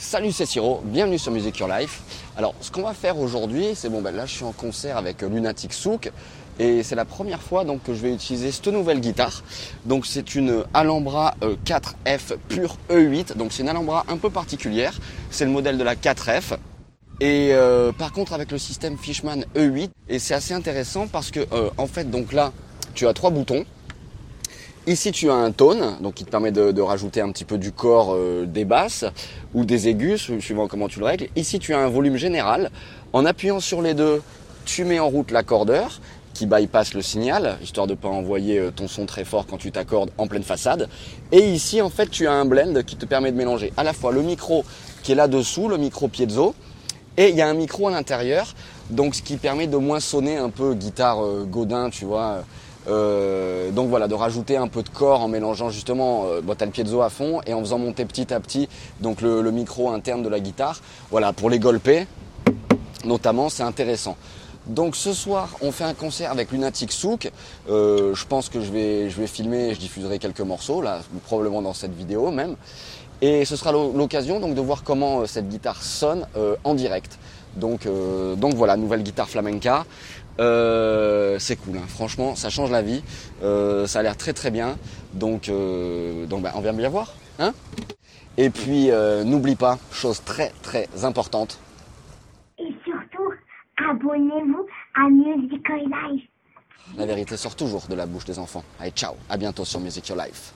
Salut, c'est Siro, bienvenue sur Music Your Life. Alors, ce qu'on va faire aujourd'hui, c'est bon, ben là, je suis en concert avec Lunatic Souk et c'est la première fois donc que je vais utiliser cette nouvelle guitare. Donc, c'est une Alhambra 4F pure E8. Donc, c'est une Alhambra un peu particulière. C'est le modèle de la 4F. Et euh, par contre, avec le système Fishman E8, et c'est assez intéressant parce que euh, en fait, donc là, tu as trois boutons. Ici, tu as un tone, donc qui te permet de, rajouter un petit peu du corps euh, des basses ou des aigus, suivant comment tu le règles. Ici, tu as un volume général. En appuyant sur les deux, tu mets en route l'accordeur qui bypasse le signal, histoire de ne pas envoyer euh, ton son très fort quand tu t'accordes en pleine façade. Et ici, en fait, tu as un blend qui te permet de mélanger à la fois le micro qui est là-dessous, le micro piezo, et il y a un micro à l'intérieur, donc ce qui permet de moins sonner un peu guitare euh, Godin, tu vois, euh, donc voilà, de rajouter un peu de corps en mélangeant justement euh, le piezo à fond et en faisant monter petit à petit donc le, micro interne de la guitare. Voilà, pour les golper, notamment, c'est intéressant. Donc ce soir, on fait un concert avec Lunatic Souk. Euh, je pense que je vais, je vais filmer et je diffuserai quelques morceaux, là, probablement dans cette vidéo même. Et ce sera l'occasion donc de voir comment euh, cette guitare sonne en direct. Donc, euh, donc voilà, nouvelle guitare flamenca. C'est cool, hein. franchement, ça change la vie. ça a l'air très très bien. Donc, donc bah, on vient bien voir. Hein Et puis, n'oublie pas, chose très très importante. Et surtout, abonnez-vous à Music Your Life. La vérité sort toujours de la bouche des enfants. Allez, ciao, à bientôt sur Music Your Life.